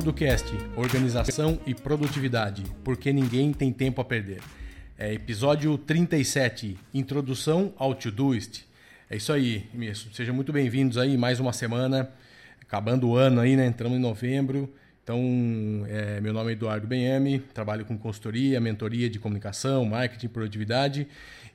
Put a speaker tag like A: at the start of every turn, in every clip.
A: Producast, organização e produtividade, porque ninguém tem tempo a perder. É episódio 37, introdução ao Todoist. É isso aí, mesmo. Sejam muito bem-vindos aí, mais uma semana, acabando o ano aí, né? Entramos em novembro. Então, é, meu nome é Eduardo Benhame, trabalho com consultoria, mentoria de comunicação, marketing, produtividade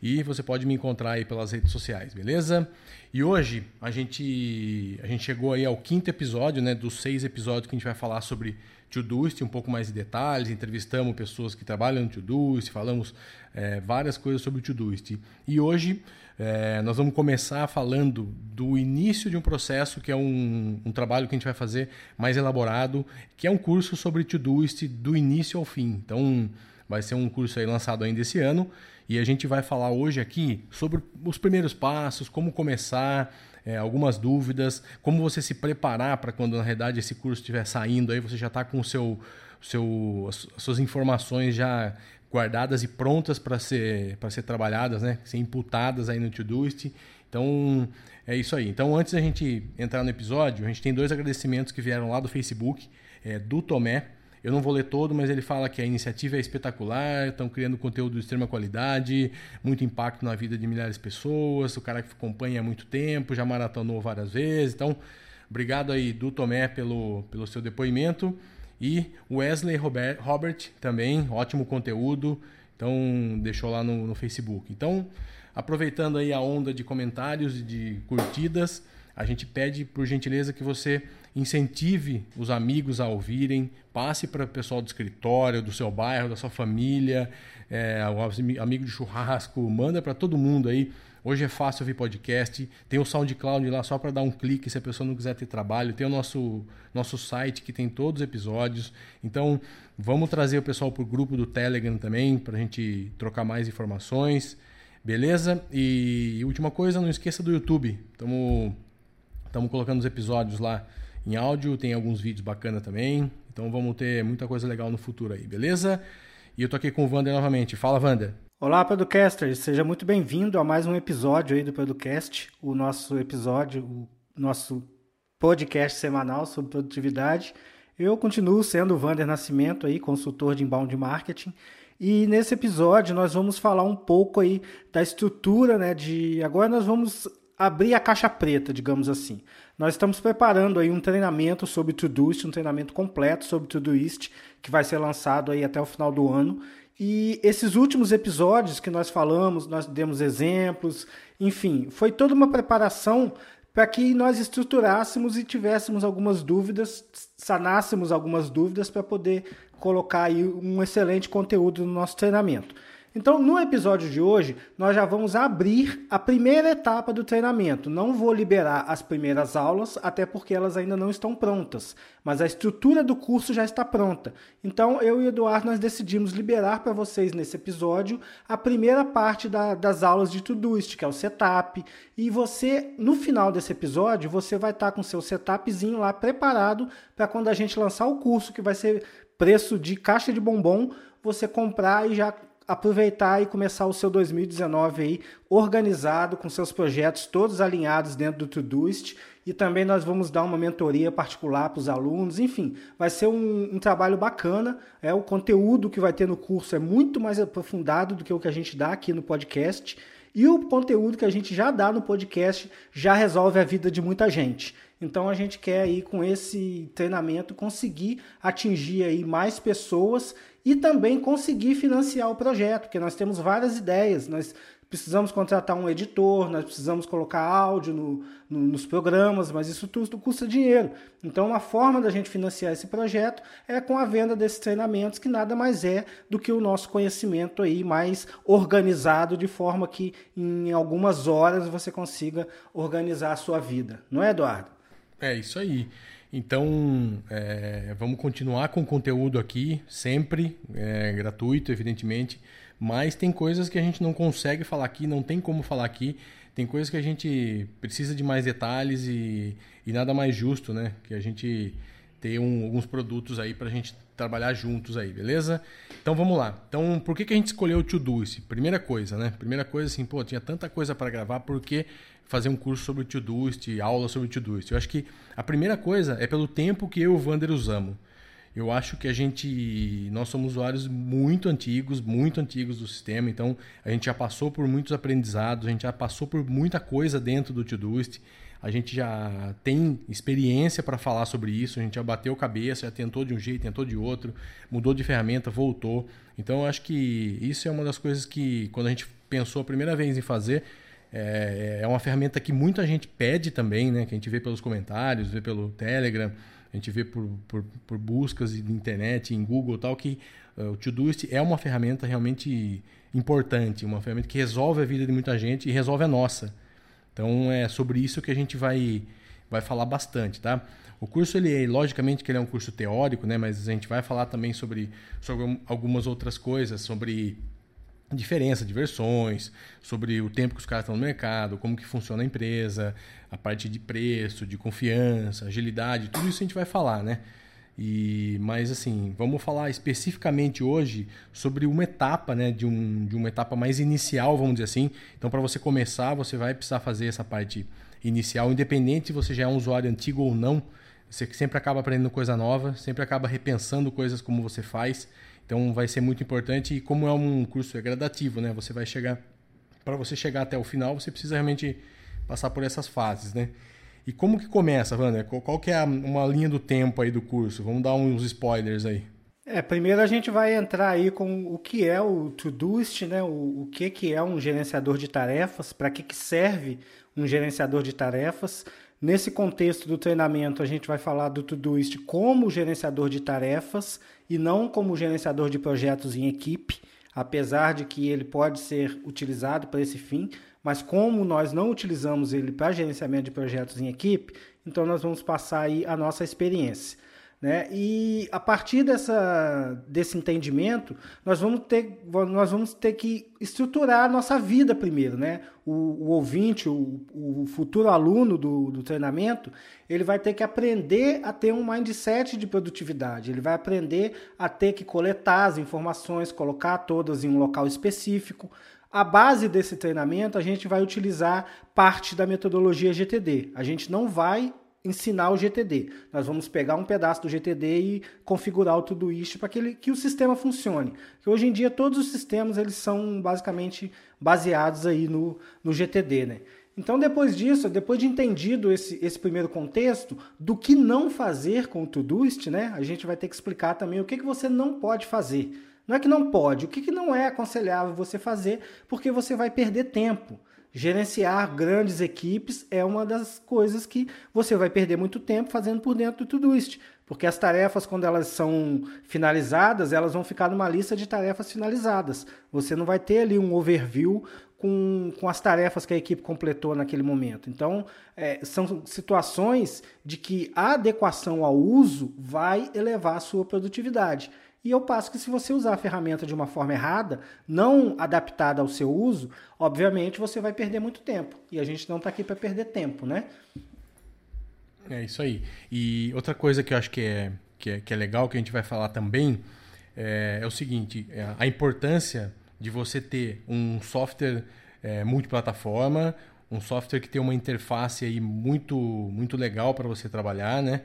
A: e você pode me encontrar aí pelas redes sociais, beleza? E hoje a gente, a gente chegou aí ao quinto episódio, né, dos seis episódios que a gente vai falar sobre Todoist, um pouco mais de detalhes, entrevistamos pessoas que trabalham no Todoist, falamos é, várias coisas sobre o Todoist. E hoje é, nós vamos começar falando do início de um processo que é um, um, trabalho que a gente vai fazer mais elaborado, que é um curso sobre Todoist do início ao fim. Então vai ser um curso aí lançado ainda esse ano e a gente vai falar hoje aqui sobre os primeiros passos, como começar, é, algumas dúvidas, como você se preparar para quando na realidade esse curso estiver saindo, aí você já está com o seu, seu, as suas informações já guardadas e prontas para ser, ser trabalhadas, né? ser imputadas aí no Todoist. Então, é isso aí. Então, antes da gente entrar no episódio, a gente tem dois agradecimentos que vieram lá do Facebook, é, do Tomé, eu não vou ler todo, mas ele fala que a iniciativa é espetacular, estão criando conteúdo de extrema qualidade, muito impacto na vida de milhares de pessoas, o cara que acompanha há muito tempo, já maratonou várias vezes. Então, obrigado aí do Tomé pelo, pelo seu depoimento. E Wesley Robert, Robert também, ótimo conteúdo. Então, deixou lá no, no Facebook. Então, aproveitando aí a onda de comentários e de curtidas, a gente pede por gentileza que você incentive os amigos a ouvirem, passe para o pessoal do escritório, do seu bairro, da sua família, é, amigo de churrasco, manda para todo mundo aí. Hoje é fácil ouvir podcast, tem o SoundCloud lá só para dar um clique se a pessoa não quiser ter trabalho, tem o nosso, nosso site que tem todos os episódios. Então, vamos trazer o pessoal para o grupo do Telegram também, para a gente trocar mais informações, beleza? E última coisa, não esqueça do YouTube, estamos colocando os episódios lá em áudio, tem alguns vídeos bacanas também. Então vamos ter muita coisa legal no futuro aí, beleza? E eu tô aqui com o Vander novamente. Fala, Vander.
B: Olá, Producasters. Seja muito bem-vindo a mais um episódio aí do Producast, o nosso episódio, o nosso podcast semanal sobre produtividade. Eu continuo sendo o Vander Nascimento aí, consultor de inbound marketing. E nesse episódio nós vamos falar um pouco aí da estrutura, né, de agora nós vamos abrir a caixa preta, digamos assim. Nós estamos preparando aí um treinamento sobre Todoist, um treinamento completo sobre Todoist, que vai ser lançado aí até o final do ano. E esses últimos episódios que nós falamos, nós demos exemplos, enfim, foi toda uma preparação para que nós estruturássemos e tivéssemos algumas dúvidas, sanássemos algumas dúvidas para poder colocar aí um excelente conteúdo no nosso treinamento. Então, no episódio de hoje, nós já vamos abrir a primeira etapa do treinamento. Não vou liberar as primeiras aulas, até porque elas ainda não estão prontas, mas a estrutura do curso já está pronta. Então, eu e o Eduardo nós decidimos liberar para vocês nesse episódio a primeira parte da, das aulas de Todoist, que é o setup. E você, no final desse episódio, você vai estar com seu setupzinho lá preparado para quando a gente lançar o curso, que vai ser preço de caixa de bombom, você comprar e já aproveitar e começar o seu 2019 aí organizado, com seus projetos todos alinhados dentro do Todoist. E também nós vamos dar uma mentoria particular para os alunos. Enfim, vai ser um, um, trabalho bacana. É O conteúdo que vai ter no curso é muito mais aprofundado do que o que a gente dá aqui no podcast. E o conteúdo que a gente já dá no podcast já resolve a vida de muita gente. Então a gente quer aí com esse treinamento conseguir atingir aí mais pessoas e também conseguir financiar o projeto, porque nós temos várias ideias, nós precisamos contratar um editor, nós precisamos colocar áudio no, no, nos programas, mas isso tudo custa dinheiro. Então, uma forma da gente financiar esse projeto é com a venda desses treinamentos, que nada mais é do que o nosso conhecimento aí mais organizado, de forma que em algumas horas você consiga organizar a sua vida. Não é, Eduardo?
A: É isso aí. Então, é, vamos continuar com o conteúdo aqui, sempre, é, gratuito, evidentemente, mas tem coisas que a gente não consegue falar aqui, não tem como falar aqui, tem coisas que a gente precisa de mais detalhes e, e nada mais justo, né? Que a gente ter um, alguns produtos aí para a gente trabalhar juntos aí, beleza? Então vamos lá. Então, por que, que a gente escolheu o Todoist? Primeira coisa, né? Primeira coisa assim, pô, tinha tanta coisa para gravar, por que fazer um curso sobre o Todoist, aula sobre o Todoist. Eu acho que a primeira coisa é pelo tempo que eu e o Vander usamos. Eu acho que a gente, nós somos usuários muito antigos, muito antigos do sistema, então a gente já passou por muitos aprendizados, a gente já passou por muita coisa dentro do Todoist, a gente já tem experiência para falar sobre isso, a gente já bateu cabeça, já tentou de um jeito, tentou de outro, mudou de ferramenta, voltou. Então eu acho que isso é uma das coisas que, quando a gente pensou a primeira vez em fazer, é, é uma ferramenta que muita gente pede também, né? Que a gente vê pelos comentários, vê pelo Telegram, a gente vê por, por, por buscas de internet, em Google tal, que uh, o Todoist é uma ferramenta realmente importante, uma ferramenta que resolve a vida de muita gente e resolve a nossa. Então é sobre isso que a gente vai, vai falar bastante, tá? O curso, ele logicamente que ele é um curso teórico, né? Mas a gente vai falar também sobre, sobre algumas outras coisas, sobre diferença de versões, sobre o tempo que os caras estão no mercado, como que funciona a empresa, a parte de preço, de confiança, agilidade, tudo isso a gente vai falar, né? E, mas assim, vamos falar especificamente hoje sobre uma etapa, né, de, um, de uma etapa mais inicial, vamos dizer assim. Então, para você começar, você vai precisar fazer essa parte inicial, independente se você já é um usuário antigo ou não. Você sempre acaba aprendendo coisa nova, sempre acaba repensando coisas como você faz. Então, vai ser muito importante. E como é um curso é gradativo, né, você vai chegar para você chegar até o final, você precisa realmente passar por essas fases, né? E como que começa, Wander? Qual que é uma linha do tempo aí do curso? Vamos dar uns spoilers aí.
B: É, primeiro a gente vai entrar aí com o que é o Todoist, né? O, o que, que é um gerenciador de tarefas, para que, que serve um gerenciador de tarefas. Nesse contexto do treinamento, a gente vai falar do Todoist como gerenciador de tarefas e não como gerenciador de projetos em equipe, apesar de que ele pode ser utilizado para esse fim, mas como nós não utilizamos ele para gerenciamento de projetos em equipe, então nós vamos passar aí a nossa experiência. Né? E a partir dessa, desse entendimento, nós vamos, ter, nós vamos ter que estruturar a nossa vida primeiro. Né? O, o ouvinte, o, o, futuro aluno do, do treinamento, ele vai ter que aprender a ter um mindset de produtividade. Ele vai aprender a ter que coletar as informações, colocar todas em um local específico, a base desse treinamento, a gente vai utilizar parte da metodologia GTD. A gente não vai ensinar o GTD. Nós vamos pegar um pedaço do GTD e configurar o Todoist para que, que o sistema funcione. Que hoje em dia todos os sistemas eles são basicamente baseados aí no, no GTD, né? Então, depois disso, depois de entendido esse, esse primeiro contexto, do que não fazer com o Todoist, né? A gente vai ter que explicar também o que, que você não pode fazer. Não é que não pode, o que, que não é aconselhável você fazer, porque você vai perder tempo. Gerenciar grandes equipes é uma das coisas que você vai perder muito tempo fazendo por dentro do Todoist, porque as tarefas, quando elas são finalizadas, elas vão ficar numa lista de tarefas finalizadas. Você não vai ter ali um overview com, com as tarefas que a equipe completou naquele momento. Então, é, são situações de que a adequação ao uso vai elevar a sua produtividade. E eu passo que se você usar a ferramenta de uma forma errada, não adaptada ao seu uso, obviamente você vai perder muito tempo. E a gente não está aqui para perder tempo, né?
A: É isso aí. E outra coisa que eu acho que é, que é, que é legal, que a gente vai falar também, é, é o seguinte: é a importância de você ter um software é, multiplataforma, um software que tem uma interface aí muito, muito legal para você trabalhar, né?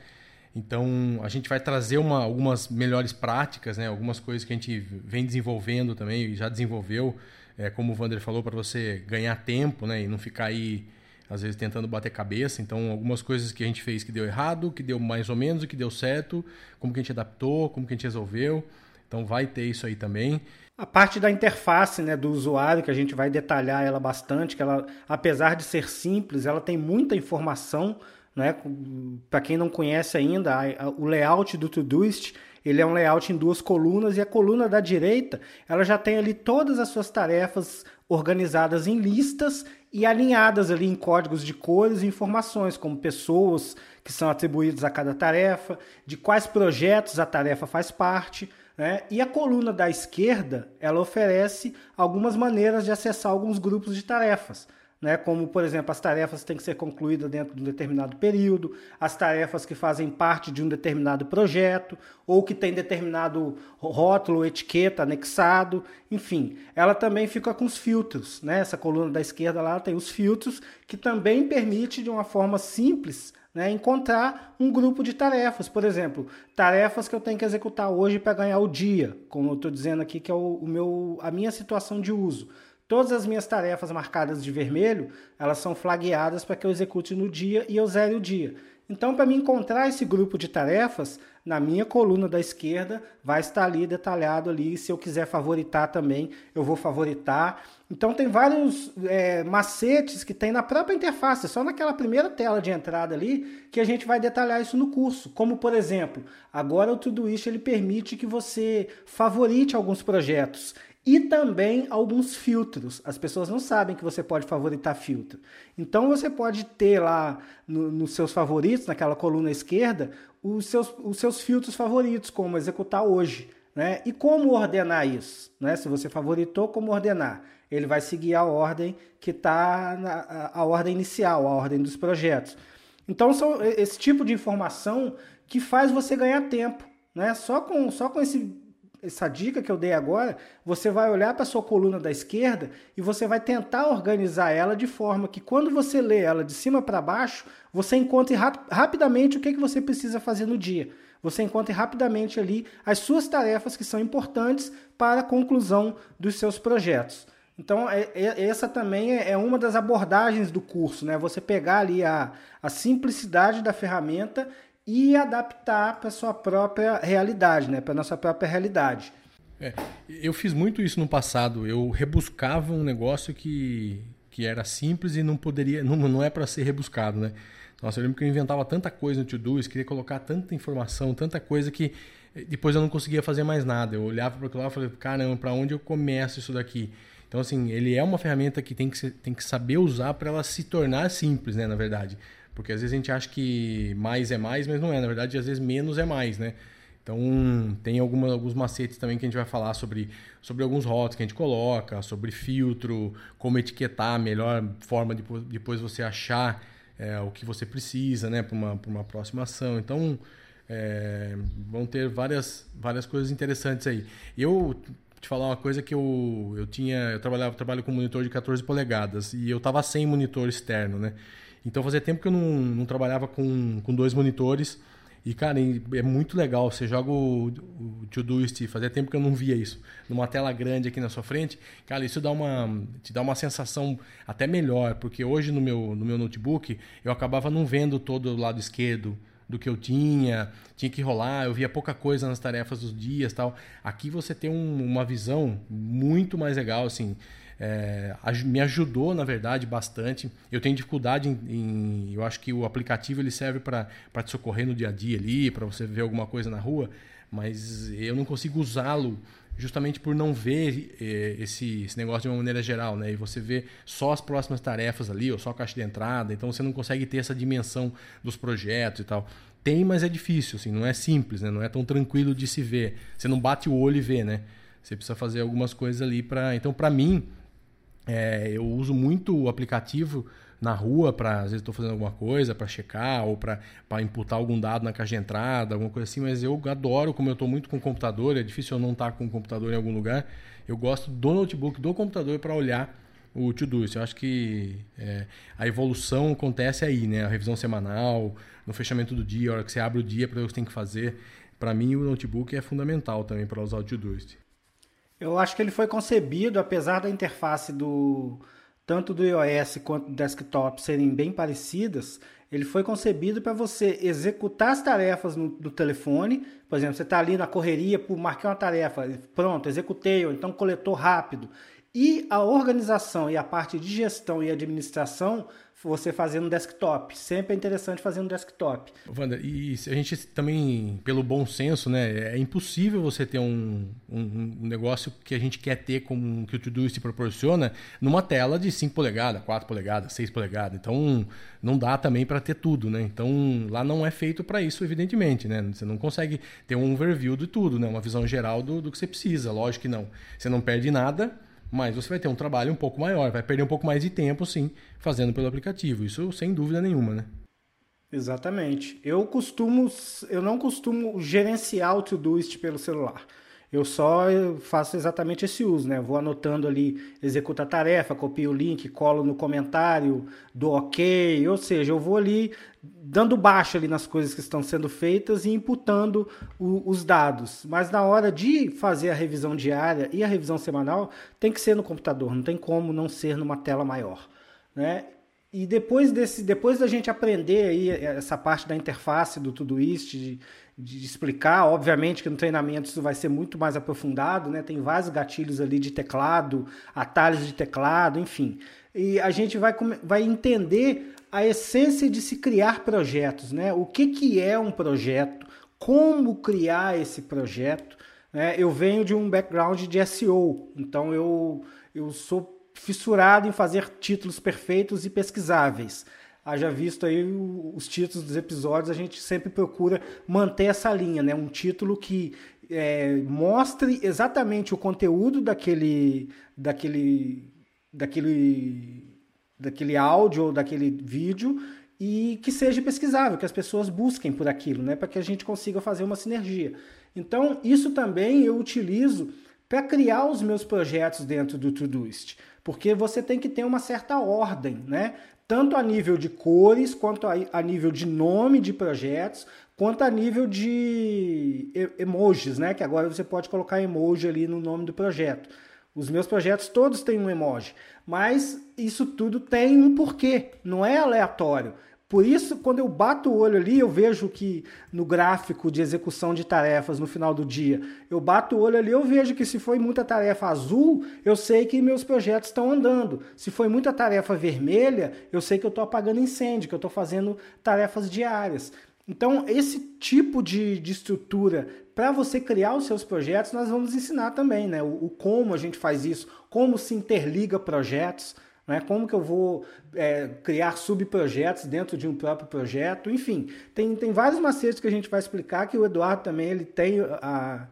A: Então, a gente vai trazer uma, algumas melhores práticas, né? algumas coisas que a gente vem desenvolvendo também e já desenvolveu, é, como o Vander falou, para você ganhar tempo né? e não ficar aí, às vezes, tentando bater cabeça. Então, algumas coisas que a gente fez que deu errado, que deu mais ou menos, que deu certo, como que a gente adaptou, como que a gente resolveu. Então, vai ter isso aí também.
B: A parte da interface né, do usuário, que a gente vai detalhar ela bastante, que ela, apesar de ser simples, ela tem muita informação né? Para quem não conhece ainda, o layout do Todoist ele é um layout em duas colunas e a coluna da direita ela já tem ali todas as suas tarefas organizadas em listas e alinhadas ali em códigos de cores e informações como pessoas que são atribuídas a cada tarefa, de quais projetos a tarefa faz parte. Né? E a coluna da esquerda ela oferece algumas maneiras de acessar alguns grupos de tarefas né? como, por exemplo, as tarefas têm que ser concluídas dentro de um determinado período, as tarefas que fazem parte de um determinado projeto, ou que tem determinado rótulo, etiqueta anexado, enfim. Ela também fica com os filtros, né? essa coluna da esquerda lá tem os filtros, que também permite, de uma forma simples, né, encontrar um grupo de tarefas. Por exemplo, tarefas que eu tenho que executar hoje para ganhar o dia, como eu estou dizendo aqui, que é o, o, meu, a minha situação de uso. Todas as minhas tarefas marcadas de vermelho, elas são flagueadas para que eu execute no dia e eu zere o dia. Então, para me encontrar esse grupo de tarefas, na minha coluna da esquerda vai estar ali detalhado ali. Se eu quiser favoritar também, eu vou favoritar. Então tem vários é, macetes que tem na própria interface, só naquela primeira tela de entrada ali, que a gente vai detalhar isso no curso. Como por exemplo, agora o Todoist ele permite que você favorite alguns projetos e também alguns filtros. As pessoas não sabem que você pode favoritar filtro. Então você pode ter lá no, nos seus favoritos, naquela coluna esquerda, os seus, os seus filtros favoritos, como executar hoje. Né? E como ordenar isso? Né? Se você favoritou, como ordenar? Ele vai seguir a ordem que está a, ordem inicial, a ordem dos projetos. Então são esse tipo de informação que faz você ganhar tempo. Né? Só, com, só com esse essa dica que eu dei agora, você vai olhar para sua coluna da esquerda e você vai tentar organizar ela de forma que quando você lê ela de cima para baixo, você encontre rap rapidamente o que, que você precisa fazer no dia. Você encontre rapidamente ali as suas tarefas que são importantes para a conclusão dos seus projetos. Então, é, é, essa também é, é uma das abordagens do curso, né? Você pegar ali a, a simplicidade da ferramenta e adaptar para sua própria realidade, né? Para nossa própria realidade.
A: É, eu fiz muito isso no passado. Eu rebuscava um negócio que, que era simples e não poderia, não, não é para ser rebuscado, né? Nossa, eu lembro que eu inventava tanta coisa no Todoist, queria colocar tanta informação, tanta coisa que depois eu não conseguia fazer mais nada. Eu olhava para aquilo lá e falei, caramba, para onde eu começo isso daqui? Então, assim, ele é uma ferramenta que tem que, ser, tem que saber usar para ela se tornar simples, né, na verdade. Porque às vezes a gente acha que mais é mais, mas não é. Na verdade, às vezes menos é mais, né? Então, tem alguma, alguns macetes também que a gente vai falar sobre, sobre alguns rótulos que a gente coloca, sobre filtro, como etiquetar, a melhor forma de depois você achar é, o que você precisa né, para uma, uma próxima ação. Então, é, vão ter várias, várias coisas interessantes aí. Eu te falar uma coisa que eu, eu tinha, eu trabalhava, trabalho com monitor de 14 polegadas e eu estava sem monitor externo, né? Então fazia tempo que eu não, não trabalhava com, com dois monitores. E, cara, é muito legal. Você joga o, o Todoist, fazia tempo que eu não via isso, numa tela grande aqui na sua frente. Cara, isso dá uma, te dá uma sensação até melhor, porque hoje no meu, no meu notebook eu acabava não vendo todo o lado esquerdo do que eu tinha, tinha que rolar, eu via pouca coisa nas tarefas dos dias tal. Aqui você tem um, uma visão muito mais legal, assim é, me ajudou, na verdade, bastante. Eu tenho dificuldade em, em eu acho que o aplicativo ele serve para te socorrer no dia a dia ali, para você ver alguma coisa na rua, mas eu não consigo usá-lo justamente por não ver é, esse, esse, negócio de uma maneira geral, né? E você vê só as próximas tarefas ali, ou só a caixa de entrada, então você não consegue ter essa dimensão dos projetos e tal. Tem, mas é difícil, assim, não é simples, né? Não é tão tranquilo de se ver. Você não bate o olho e vê, né? Você precisa fazer algumas coisas ali para. Então, para mim, é, eu uso muito o aplicativo na rua para às vezes estou fazendo alguma coisa para checar ou para imputar algum dado na caixa de entrada, alguma coisa assim, mas eu adoro, como eu estou muito com o computador, é difícil eu não estar tá com o computador em algum lugar, eu gosto do notebook, do computador para olhar o Todoist. Eu acho que é, a evolução acontece aí, né? A revisão semanal, no fechamento do dia, a hora que você abre o dia para o que você tem que fazer. Para mim, o notebook é fundamental também para usar o Todoist.
B: Eu acho que ele foi concebido, apesar da interface do tanto do iOS quanto do desktop serem bem parecidas, ele foi concebido para você executar as tarefas no, do telefone. Por exemplo, você está ali na correria, marcar uma tarefa, pronto, executei, ou então coletou rápido. E a organização e a parte de gestão e administração você fazer no desktop. Sempre é interessante fazer no desktop.
A: Wander, e a gente também, pelo bom senso, né, é impossível você ter um, um, um negócio que a gente quer ter, como que o Todoist proporciona, numa tela de 5 polegadas, 4 polegadas, 6 polegadas. Então, não dá também para ter tudo, né? Então, lá não é feito para isso, evidentemente, né? Você não consegue ter um overview de tudo, né? Uma visão geral do, do que você precisa, lógico que não. Você não perde nada, mas você vai ter um trabalho um pouco maior, vai perder um pouco mais de tempo, sim, fazendo pelo aplicativo. Isso sem dúvida nenhuma, né?
B: Exatamente. Eu costumo, eu não costumo gerenciar o Todoist pelo celular. Eu só faço exatamente esse uso, né? Vou anotando ali, executa a tarefa, copio o link, colo no comentário, do ok, ou seja, eu vou ali dando baixo ali nas coisas que estão sendo feitas e imputando o, os dados. Mas na hora de fazer a revisão diária e a revisão semanal, tem que ser no computador, não tem como não ser numa tela maior, né? E depois desse, depois da gente aprender aí essa parte da interface do Todoist, de, de explicar, obviamente que no treinamento isso vai ser muito mais aprofundado, né? Tem vários gatilhos ali de teclado, atalhos de teclado, enfim. E a gente vai, vai entender a essência de se criar projetos, né? O que, que é um projeto, como criar esse projeto. Né? Eu venho de um background de SEO, então eu, eu sou fissurado em fazer títulos perfeitos e pesquisáveis. Haja visto aí os títulos dos episódios, a gente sempre procura manter essa linha, né? Um título que é, mostre exatamente o conteúdo daquele, daquele, daquele, daquele áudio ou daquele vídeo e que seja pesquisável, que as pessoas busquem por aquilo, né? Para que a gente consiga fazer uma sinergia. Então, isso também eu utilizo para criar os meus projetos dentro do Todoist porque você tem que ter uma certa ordem, né? Tanto a nível de cores, quanto a, a nível de nome de projetos, quanto a nível de emojis, né? Que agora você pode colocar emoji ali no nome do projeto. Os meus projetos todos têm um emoji, mas isso tudo tem um porquê, não é aleatório. Por isso, quando eu bato o olho ali, eu vejo que no gráfico de execução de tarefas no final do dia, eu bato o olho ali, eu vejo que se foi muita tarefa azul, eu sei que meus projetos estão andando. Se foi muita tarefa vermelha, eu sei que eu estou apagando incêndio, que eu estou fazendo tarefas diárias. Então, esse tipo de, de estrutura para você criar os seus projetos, nós vamos ensinar também, né? O, o como a gente faz isso, como se interliga projetos. Né? Como que eu vou é, criar subprojetos dentro de um próprio projeto? Enfim, tem, tem vários macetes que a gente vai explicar que o Eduardo também ele tem a, a,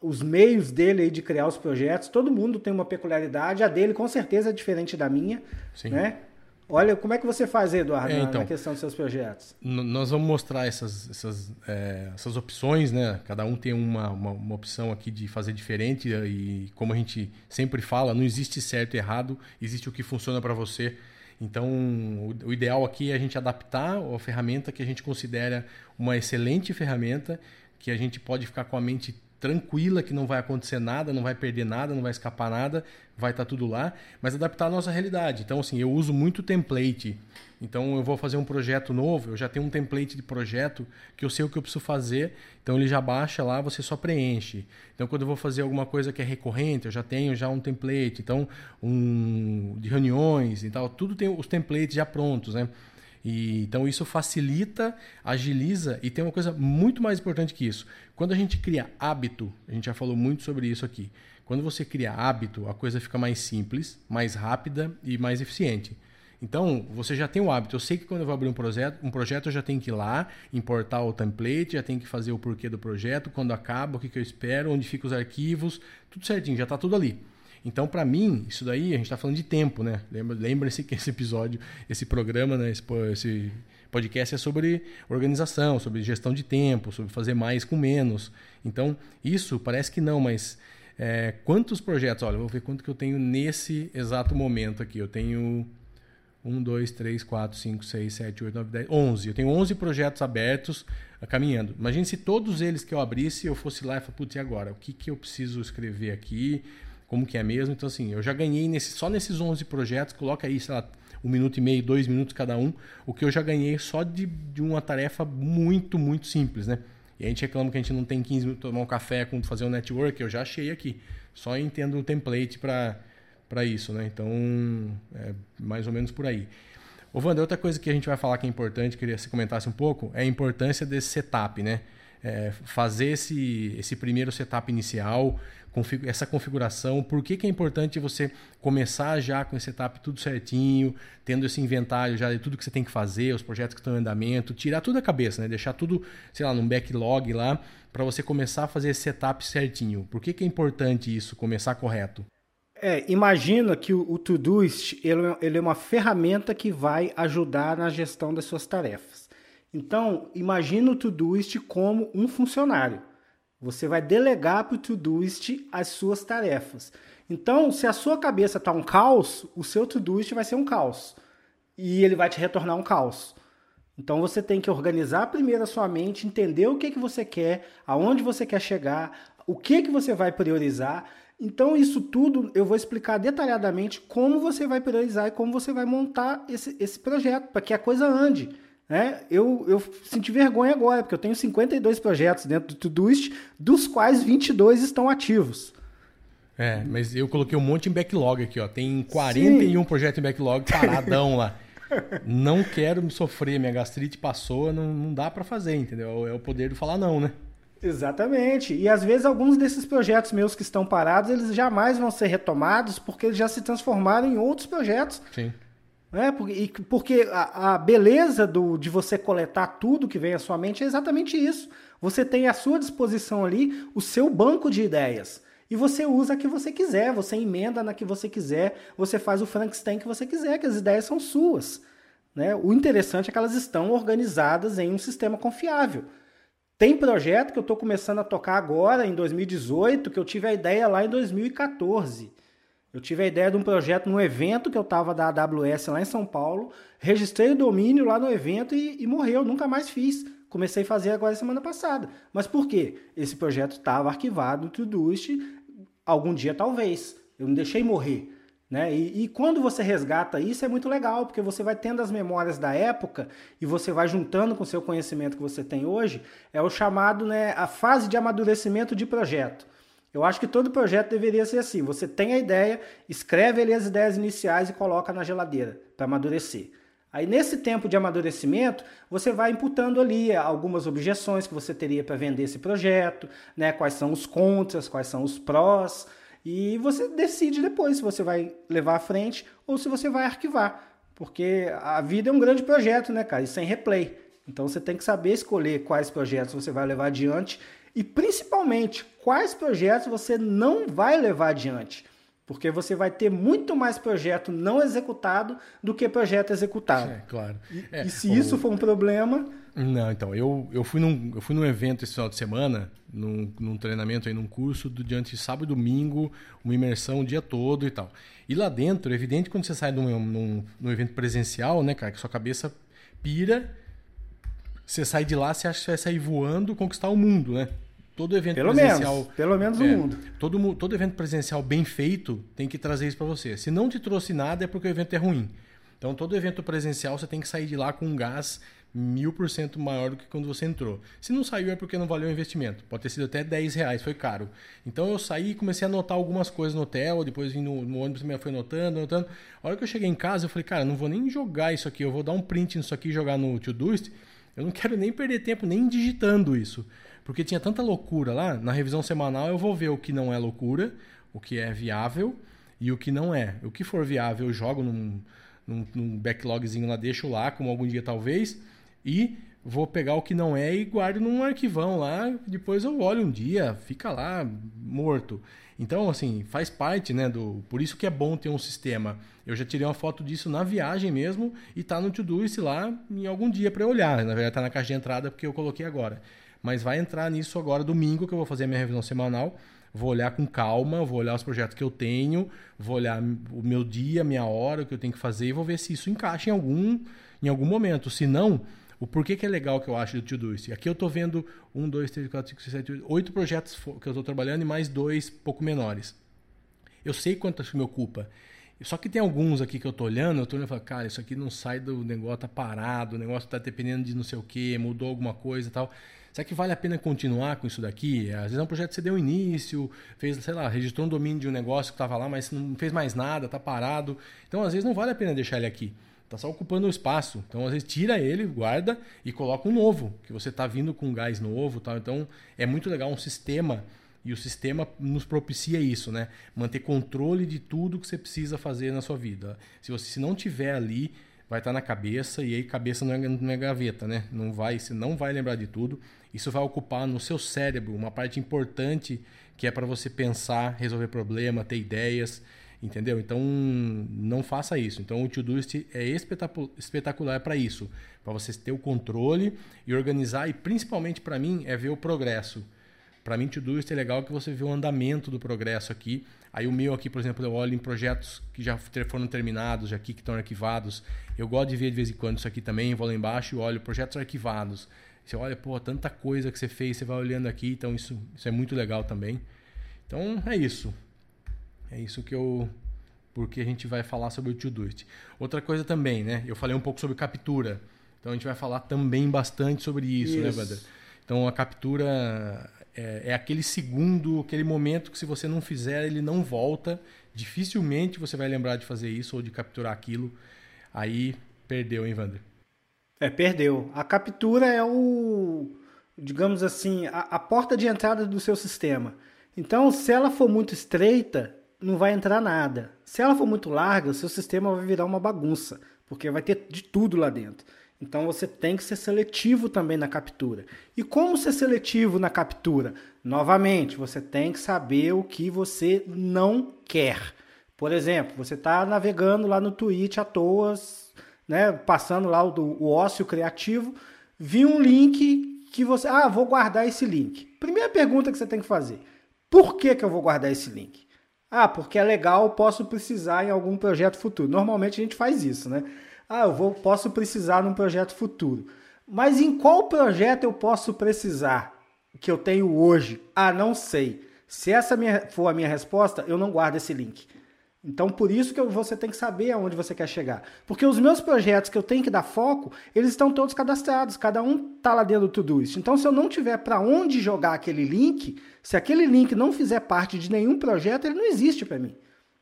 B: os meios dele aí de criar os projetos. Todo mundo tem uma peculiaridade. A dele com certeza é diferente da minha, Sim. né? Olha, como é que você faz, Eduardo, é, então, na questão dos seus projetos?
A: Nós vamos mostrar essas, essas, é, essas opções, né? Cada um tem uma, uma, uma, opção aqui de fazer diferente e, como a gente sempre fala, não existe certo e errado, existe o que funciona para você. Então, o, o, ideal aqui é a gente adaptar a ferramenta que a gente considera uma excelente ferramenta, que a gente pode ficar com a mente tranquila que não vai acontecer nada, não vai perder nada, não vai escapar nada, vai estar tá tudo lá, mas adaptar a nossa realidade. Então, assim, eu uso muito template. Então, eu vou fazer um projeto novo, eu já tenho um template de projeto que eu sei o que eu preciso fazer, então ele já baixa lá, você só preenche. Então, quando eu vou fazer alguma coisa que é recorrente, eu já tenho já um template, então, um de reuniões e tal, tudo tem os templates já prontos, né? E, então isso facilita, agiliza e tem uma coisa muito mais importante que isso. Quando a gente cria hábito, a gente já falou muito sobre isso aqui. Quando você cria hábito, a coisa fica mais simples, mais rápida e mais eficiente. Então, você já tem o hábito. Eu sei que quando eu vou abrir um projeto, um projeto eu já tenho que ir lá, importar o template, já tenho que fazer o porquê do projeto, quando acaba, o que, que eu espero, onde ficam os arquivos, tudo certinho, já está tudo ali. Então, para mim, isso daí, a gente está falando de tempo, né? Lembre-se que esse episódio, esse programa, né? esse, esse podcast é sobre organização, sobre gestão de tempo, sobre fazer mais com menos. Então, isso parece que não, mas é, quantos projetos? Olha, vou ver quanto que eu tenho nesse exato momento aqui. Eu tenho 1, 2, 3, 4, 5, 6, 7, 8, 9, 10, 11. Eu tenho 11 projetos abertos uh, caminhando. Imagine se todos eles que eu abrisse, eu fosse lá e falasse, putz, e agora? O que, que eu preciso escrever aqui? Como que é mesmo. Então, assim, eu já ganhei nesse, só nesses 11 projetos, coloca aí, sei lá, um minuto e meio, dois minutos cada um, o que eu já ganhei só de, de uma tarefa muito, muito simples, né? E a gente reclama que a gente não tem 15 minutos tomar um café fazer um network, eu já achei aqui. Só entendo o template para isso, né? Então, é mais ou menos por aí. Ô, Wander, outra coisa que a gente vai falar que é importante, queria que você comentasse um pouco, é a importância desse setup, né? É, fazer esse, esse primeiro setup inicial, essa configuração, por que, que é importante você começar já com esse setup tudo certinho, tendo esse inventário já de tudo que você tem que fazer, os projetos que estão em andamento, tirar tudo da cabeça, né? deixar tudo, sei lá, num backlog lá, para você começar a fazer esse setup certinho. Por que, que é importante isso, começar correto?
B: É, imagina que o, o Todoist ele, é, ele é uma ferramenta que vai ajudar na gestão das suas tarefas. Então, imagina o Todoist como um funcionário. Você vai delegar para o Todoist as suas tarefas. Então, se a sua cabeça está um caos, o seu Todoist vai ser um caos. E ele vai te retornar um caos. Então você tem que organizar primeiro a sua mente, entender o que, que você quer, aonde você quer chegar, o que, que você vai priorizar. Então, isso tudo eu vou explicar detalhadamente como você vai priorizar e como você vai montar esse, esse projeto para que a coisa ande. Né? Eu, eu senti vergonha agora, porque eu tenho 52 projetos dentro do Todoist, dos quais 22 estão ativos.
A: É, mas eu coloquei um monte em backlog aqui, ó. Tem 41 Sim. projetos em backlog paradão lá. Não quero me sofrer, minha gastrite passou, não, não dá para fazer, entendeu? É o poder de falar não, né?
B: Exatamente. E às vezes alguns desses projetos meus que estão parados, eles jamais vão ser retomados porque eles já se transformaram em outros projetos.
A: Sim.
B: É, porque, porque a, a, beleza do, de você coletar tudo que vem à sua mente é exatamente isso. Você tem à sua disposição ali o seu banco de ideias. E você usa a que você quiser, você emenda na que você quiser, você faz o Frankenstein que você quiser, que as ideias são suas. Né? O interessante é que elas estão organizadas em um sistema confiável. Tem projeto que eu estou começando a tocar agora, em 2018, que eu tive a ideia lá em 2014. Eu tive a ideia de um projeto num evento que eu estava da AWS lá em São Paulo, registrei o domínio lá no evento e, e morreu, nunca mais fiz. Comecei a fazer agora semana passada. Mas por quê? Esse projeto estava arquivado no Todoist, algum dia talvez. Eu não deixei morrer. Né? E, e, quando você resgata isso é muito legal, porque você vai tendo as memórias da época e você vai juntando com o seu conhecimento que você tem hoje, é o chamado né, a fase de amadurecimento de projeto. Eu acho que todo projeto deveria ser assim: você tem a ideia, escreve ali as ideias iniciais e coloca na geladeira para amadurecer. Aí nesse tempo de amadurecimento, você vai imputando ali algumas objeções que você teria para vender esse projeto, né? Quais são os contras, quais são os prós, e você decide depois se você vai levar à frente ou se você vai arquivar. Porque a vida é um grande projeto, né, cara? E sem replay. Então você tem que saber escolher quais projetos você vai levar adiante e principalmente quais projetos você não vai levar adiante. Porque você vai ter muito mais projeto não executado do que projeto executado.
A: É, claro.
B: E,
A: é,
B: e se o... isso for um problema.
A: Não, então, eu, eu, fui num, eu fui num evento esse final de semana, num, num treinamento aí, num curso, do, diante de sábado e domingo, uma imersão o dia todo e tal. E lá dentro, é evidente quando você sai de um, num, num evento presencial, né, cara, que sua cabeça pira, você sai de lá, você acha que você vai sair voando, conquistar o mundo, né? todo evento
B: pelo
A: presencial.
B: Menos, pelo menos é, o mundo.
A: Todo, todo evento presencial bem feito tem que trazer isso para você. Se não te trouxe nada, é porque o evento é ruim. Então, todo evento presencial você tem que sair de lá com um gás mil por cento maior do que quando você entrou. Se não saiu é porque não valeu o investimento. Pode ter sido até 10 reais, foi caro. Então eu saí e comecei a anotar algumas coisas no hotel, depois vim no, no ônibus também fui anotando, anotando. A hora que eu cheguei em casa, eu falei, cara, não vou nem jogar isso aqui, eu vou dar um print nisso aqui e jogar no Todoist. Eu não quero nem perder tempo nem digitando isso. Porque tinha tanta loucura lá, na revisão semanal eu vou ver o que não é loucura, o que é viável e o que não é. O que for viável eu jogo num, num, num backlogzinho lá, deixo lá, como algum dia talvez, e vou pegar o que não é e guardo num arquivão lá, depois eu olho um dia, fica lá morto. Então, assim, faz parte, né, do... Por isso que é bom ter um sistema. Eu já tirei uma foto disso na viagem mesmo e tá no Todoist lá em algum dia para olhar. Na verdade tá na caixa de entrada porque eu coloquei agora mas vai entrar nisso agora domingo, que eu vou fazer a minha revisão semanal. Vou olhar com calma, vou olhar os projetos que eu tenho, vou olhar o meu dia, minha hora, o que eu tenho que fazer e vou ver se isso encaixa em algum, em algum momento. Se não, o porquê que é legal que eu acho do Todoist. Aqui eu estou vendo um, dois, três, quatro, cinco, seis, sete, oito, projetos que eu estou trabalhando e mais dois pouco menores. Eu sei quanto isso me ocupa. Só que tem alguns aqui que eu estou olhando, eu estou olhando e falo, cara, isso aqui não sai do negócio, tá parado, o negócio está dependendo de não sei o que, mudou alguma coisa e tal. Será que vale a pena continuar com isso daqui? Às vezes é um projeto que você deu início, fez, sei lá, registrou um domínio de um negócio que estava lá, mas não fez mais nada, está parado. Então, às vezes, não vale a pena deixar ele aqui. Está só ocupando o espaço. Então, às vezes, tira ele, guarda e coloca um novo, que você está vindo com um gás novo. Tal. Então, é muito legal um sistema e o sistema nos propicia isso, né? Manter controle de tudo que você precisa fazer na sua vida. Se você se não tiver ali, vai estar tá na cabeça e aí cabeça não é, não é gaveta, né? Não vai, você não vai lembrar de tudo. Isso vai ocupar no seu cérebro uma parte importante que é para você pensar, resolver problema, ter ideias, entendeu? Então não faça isso. Então o Todoist é espetacular para isso, para você ter o controle e organizar e principalmente para mim é ver o progresso. Para mim, Todoist é legal que você vê o andamento do progresso aqui. Aí o meu aqui, por exemplo, eu olho em projetos que já foram terminados, aqui que estão arquivados. Eu gosto de ver de vez em quando isso aqui também, vou lá embaixo e olho projetos arquivados. Você olha, pô, tanta coisa que você fez, você vai olhando aqui, então isso, isso é muito legal também. Então é isso. É isso que eu. Porque a gente vai falar sobre o Todoist. Outra coisa também, né? Eu falei um pouco sobre captura. Então a gente vai falar também bastante sobre isso, né, isso. né, Wander? Então a captura é, é, aquele segundo, aquele momento que se você não fizer, ele não volta. Dificilmente você vai lembrar de fazer isso ou de capturar aquilo. Aí perdeu, hein, Wander?
B: É, perdeu. A captura é o, digamos assim, a, a porta de entrada do seu sistema. Então, se ela for muito estreita, não vai entrar nada. Se ela for muito larga, o seu sistema vai virar uma bagunça, porque vai ter de tudo lá dentro. Então você tem que ser seletivo também na captura. E como ser seletivo na captura? Novamente, você tem que saber o que você não quer. Por exemplo, você está navegando lá no Twitch à toa, né, passando lá o, o ócio criativo, vi um link que você. Ah, vou guardar esse link. Primeira pergunta que você tem que fazer: por que, que eu vou guardar esse link? Ah, porque é legal, posso precisar em algum projeto futuro. Normalmente a gente faz isso, né? Ah, eu vou, posso precisar num projeto futuro. Mas em qual projeto eu posso precisar que eu tenho hoje? Ah, não sei. Se essa minha, for a minha resposta, eu não guardo esse link. Então, por isso que você tem que saber aonde você quer chegar. Porque os meus projetos que eu tenho que dar foco, eles estão todos cadastrados, cada um está lá dentro do Todoist. Então, se eu não tiver para onde jogar aquele link, se aquele link não fizer parte de nenhum projeto, ele não existe para mim.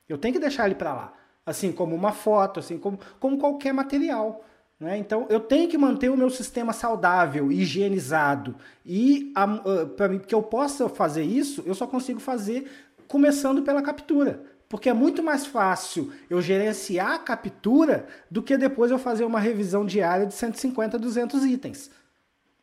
B: Eu tenho que deixar ele para lá assim como uma foto, assim como, como qualquer material. Né? Então, eu tenho que manter o meu sistema saudável, higienizado. E uh, para que eu possa fazer isso, eu só consigo fazer começando pela captura. Porque é muito mais fácil eu gerenciar a captura do que depois eu fazer uma revisão diária de 150, 200 itens.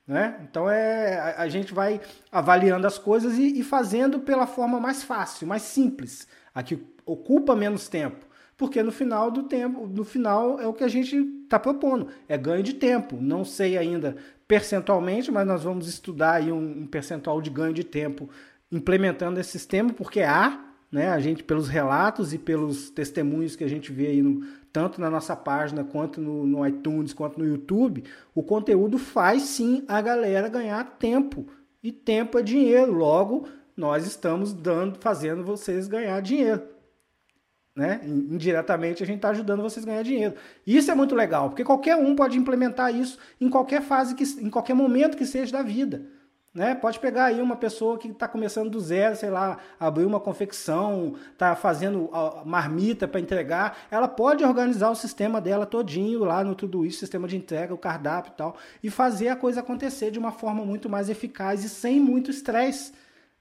B: Né? Então é, a, a gente vai avaliando as coisas e, e fazendo pela forma mais fácil, mais simples, a que ocupa menos tempo porque no final do tempo, no final é o que a gente está propondo, é ganho de tempo. Não sei ainda percentualmente, mas nós vamos estudar aí um, um percentual de ganho de tempo implementando esse sistema, porque há, né, a gente pelos relatos e pelos testemunhos que a gente vê aí no, tanto na nossa página quanto no, no iTunes quanto no YouTube, o conteúdo faz sim a galera ganhar tempo e tempo é dinheiro. Logo, nós estamos dando, fazendo vocês ganhar dinheiro né? Indiretamente a gente está ajudando vocês a ganhar dinheiro. Isso é muito legal, porque qualquer um pode implementar isso em qualquer fase, que, em qualquer momento que seja da vida. Né? Pode pegar aí uma pessoa que está começando do zero, sei lá, abrir uma confecção, está fazendo marmita para entregar, ela pode organizar o sistema dela todinho lá no tudo isso, sistema de entrega, o cardápio e tal, e fazer a coisa acontecer de uma forma muito mais eficaz e sem muito estresse.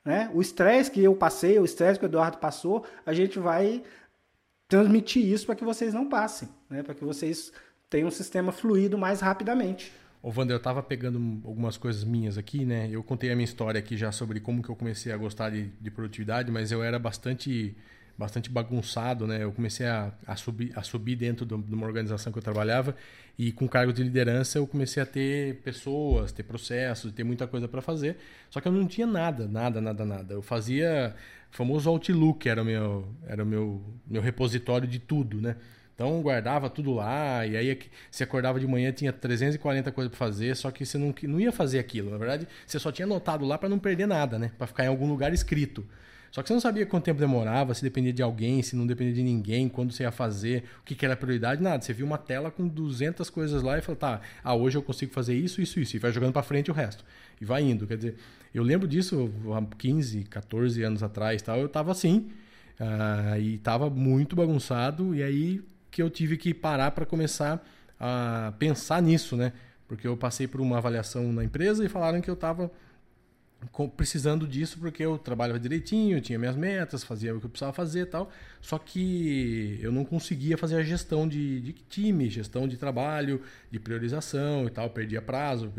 B: Né? O estresse que eu passei, o estresse que o Eduardo passou, a gente vai transmitir isso para que vocês não passem, né? para que vocês tenham um sistema fluido mais rapidamente.
A: Ô, Wander, eu estava pegando algumas coisas minhas aqui, né? Eu contei a minha história aqui já sobre como que eu comecei a gostar de, de produtividade, mas eu era bastante bastante bagunçado, né? Eu comecei a, a, subir, a subir dentro de uma organização que eu trabalhava e com cargo de liderança eu comecei a ter pessoas, ter processos, ter muita coisa para fazer. Só que eu não tinha nada, nada, nada, nada. Eu fazia o famoso Outlook, era o meu, era o meu, meu repositório de tudo, né? Então guardava tudo lá, e aí você acordava de manhã tinha 340 coisas para fazer, só que você não, não ia fazer aquilo. Na verdade, você só tinha anotado lá para não perder nada, né? Para ficar em algum lugar escrito. Só que você não sabia quanto tempo demorava, se dependia de alguém, se não dependia de ninguém, quando você ia fazer, o que, que era prioridade, nada. Você viu uma tela com 200 coisas lá e falou, tá, ah, hoje eu consigo fazer isso, isso, isso. E vai jogando para frente o resto. E vai indo. Quer dizer, eu lembro disso há 15, 14 anos atrás, tal, eu tava assim, uh, e tava muito bagunçado, e aí que eu tive que parar para começar a pensar nisso, né? Porque eu passei por uma avaliação na empresa e falaram que eu precisando disso porque eu trabalhava direitinho, tinha minhas metas, fazia o que eu precisava fazer e tal. Só que eu não conseguia fazer a gestão de, de time, gestão de trabalho, de priorização e tal. Perdia prazo,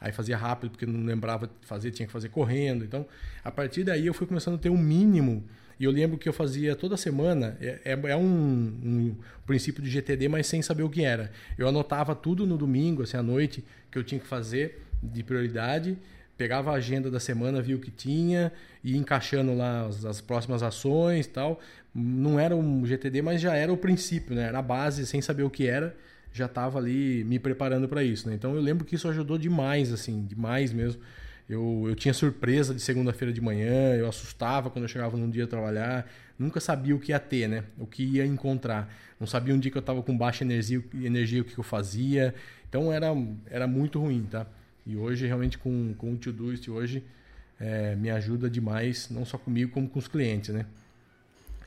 A: aí fazia rápido porque não lembrava fazer, tinha que fazer correndo. Então, a partir daí eu fui começando a ter um mínimo. E eu lembro que eu fazia toda semana, é, é, é um, um princípio de GTD, mas sem saber o que era. Eu anotava tudo no domingo, assim, à noite, que eu tinha que fazer de prioridade pegava a agenda da semana, via o que tinha, ia encaixando lá as, as próximas ações tal. Não era um GTD, mas já era o princípio, né? Era a base, sem saber o que era, já estava ali me preparando para isso, né? Então eu lembro que isso ajudou demais, assim, demais mesmo. Eu, eu tinha surpresa de segunda-feira de manhã, eu assustava quando eu chegava num dia trabalhar, nunca sabia o que ia ter, né? O que ia encontrar. Não sabia um dia que eu estava com baixa energia, energia o que eu fazia. Então era, era muito ruim, tá? E hoje, realmente, com, com o Todoist, hoje é, me ajuda demais, não só comigo, como com os clientes, né?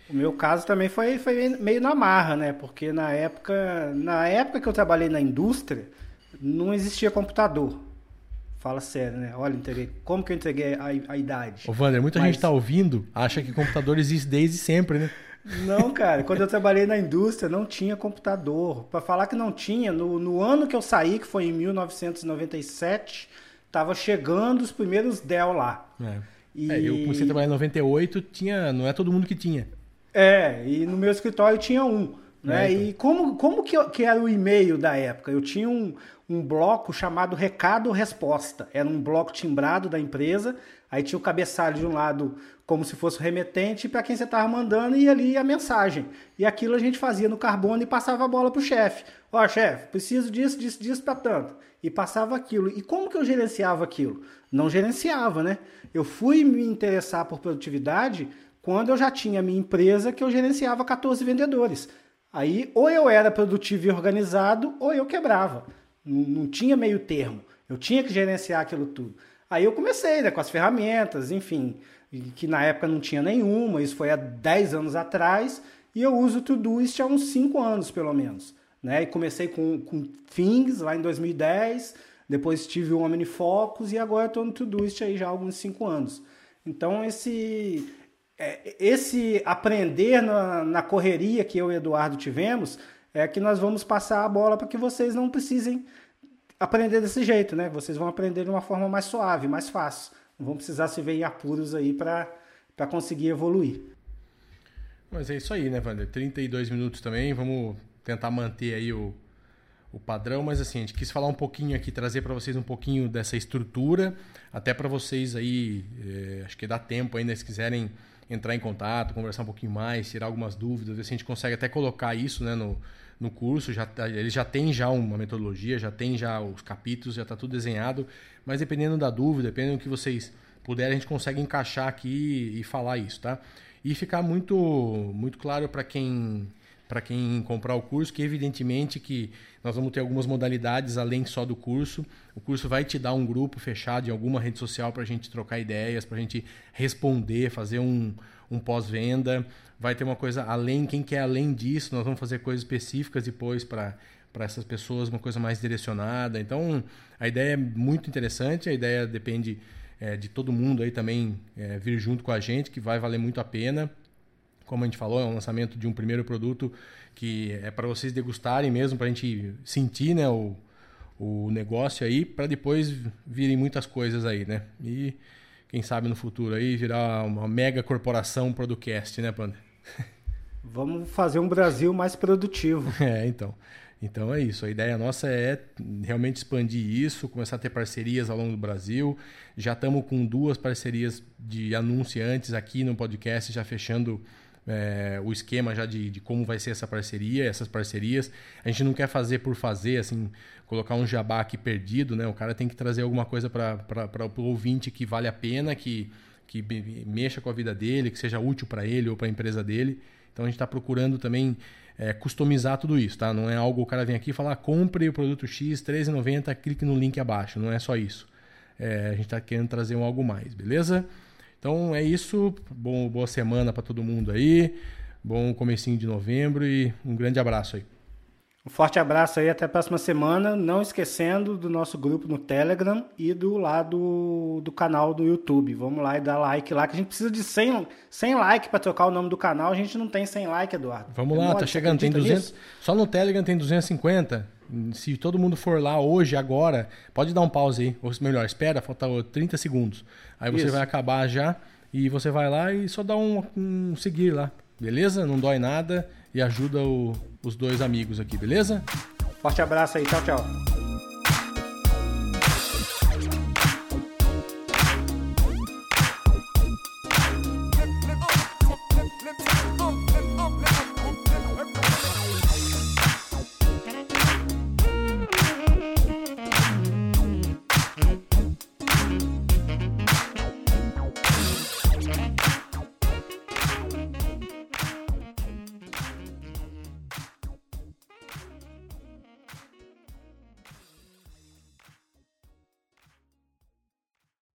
B: O meu caso também foi, foi meio na marra, né? Porque na época, na época que eu trabalhei na indústria, não existia computador. Fala sério, né? Olha, entreguei. Como que eu entreguei a, a idade?
A: Ô, Wander, muita Mas... gente está ouvindo, acha que computador existe desde sempre, né?
B: Não, cara, quando eu trabalhei na indústria não tinha computador. Para falar que não tinha, no, no ano que eu saí, que foi em 1997, tava chegando os primeiros Dell lá.
A: É. E... É, eu comecei a trabalhar em 98, tinha, não é todo mundo que tinha.
B: É, e no meu escritório tinha um. Né? É, então. E como, como que, que era o e-mail da época? Eu tinha um, um bloco chamado Recado Resposta. Era um bloco timbrado da empresa. Aí tinha o cabeçalho de um lado como se fosse o remetente para quem você estava mandando e ali a mensagem. E aquilo a gente fazia no carbono e passava a bola para o chefe. Ó, oh, chefe, preciso disso, disso, disso para tanto. E passava aquilo. E como que eu gerenciava aquilo? Não gerenciava, né? Eu fui me interessar por produtividade quando eu já tinha minha empresa que eu gerenciava 14 vendedores. Aí ou eu era produtivo e organizado ou eu quebrava. Não, não tinha meio termo. Eu tinha que gerenciar aquilo tudo. Aí eu comecei né, com as ferramentas, enfim, que na época não tinha nenhuma, isso foi há 10 anos atrás, e eu uso o Todoist há uns 5 anos, pelo menos. Né? E comecei com, com Things lá em 2010, depois tive o OmniFocus e agora estou no Todoist aí já há alguns 5 anos. Então esse, é, esse aprender na, na correria que eu e Eduardo tivemos é que nós vamos passar a bola para que vocês não precisem aprender desse jeito, né? Vocês vão aprender de uma forma mais suave, mais fácil. Não vão precisar se ver em apuros aí para conseguir evoluir.
A: Mas é isso aí, né, Wander? 32 minutos também, vamos tentar manter aí o, o padrão, mas assim, a gente quis falar um pouquinho aqui, trazer para vocês um pouquinho dessa estrutura, até para vocês aí, é, acho que dá tempo ainda, se quiserem entrar em contato, conversar um pouquinho mais, tirar algumas dúvidas, ver se a gente consegue até colocar isso né, no, no curso, já, tá, ele já tem já uma metodologia, já tem já os capítulos, já está tudo desenhado, mas dependendo da dúvida, dependendo do que vocês puderem, a gente consegue encaixar aqui e falar isso, tá? E ficar muito, muito claro para quem para quem comprar o curso, que evidentemente que nós vamos ter algumas modalidades além só do curso. O curso vai te dar um grupo fechado em alguma rede social para a gente trocar ideias, para a gente responder, fazer um, um pós-venda. Vai ter uma coisa além, quem quer além disso, nós vamos fazer coisas específicas depois para para essas pessoas, uma coisa mais direcionada. Então, a ideia é muito interessante, a ideia depende é, de todo mundo aí também é, vir junto com a gente, que vai valer muito a pena. Como a gente falou, é um lançamento de um primeiro produto que é para vocês degustarem mesmo, para a gente sentir né, o, o negócio aí, para depois virem muitas coisas aí, né? E quem sabe no futuro aí virar uma mega corporação Producast, né, Panda?
B: Vamos fazer um Brasil mais produtivo.
A: É, então. Então é isso. A ideia nossa é realmente expandir isso, começar a ter parcerias ao longo do Brasil. Já estamos com duas parcerias de anunciantes aqui no podcast, já fechando é, o esquema já de, de, como vai ser essa parceria, essas parcerias. A gente não quer fazer por fazer, assim, colocar um jabá aqui perdido, né? O cara tem que trazer alguma coisa para o ouvinte que vale a pena, que, que mexa com a vida dele, que seja útil para ele ou para a empresa dele. Então a gente está procurando também é, customizar tudo isso, tá? Não é algo o cara vem aqui e fala, ah, compre o produto X, R$13,90, clique no link abaixo. Não é só isso. É, a gente está querendo trazer um algo mais, beleza? Então é isso. Bom, boa semana para todo mundo aí. Bom comecinho de novembro e um grande abraço aí.
B: Um forte abraço aí, até a próxima semana. Não esquecendo do nosso grupo no Telegram e do lado do canal do YouTube. Vamos lá e dar like lá, que a gente precisa de 100, 100 like para trocar o nome do canal. A gente não tem 100 like, Eduardo.
A: Vamos lá, tá chegando. Tem 200. Nisso? Só no Telegram tem 250. Se todo mundo for lá hoje, agora, pode dar um pause aí. Ou melhor, espera, falta 30 segundos. Aí você Isso. vai acabar já e você vai lá e só dá um, um seguir lá. Beleza? Não dói nada e ajuda o, os dois amigos aqui, beleza?
B: Forte abraço aí, tchau, tchau.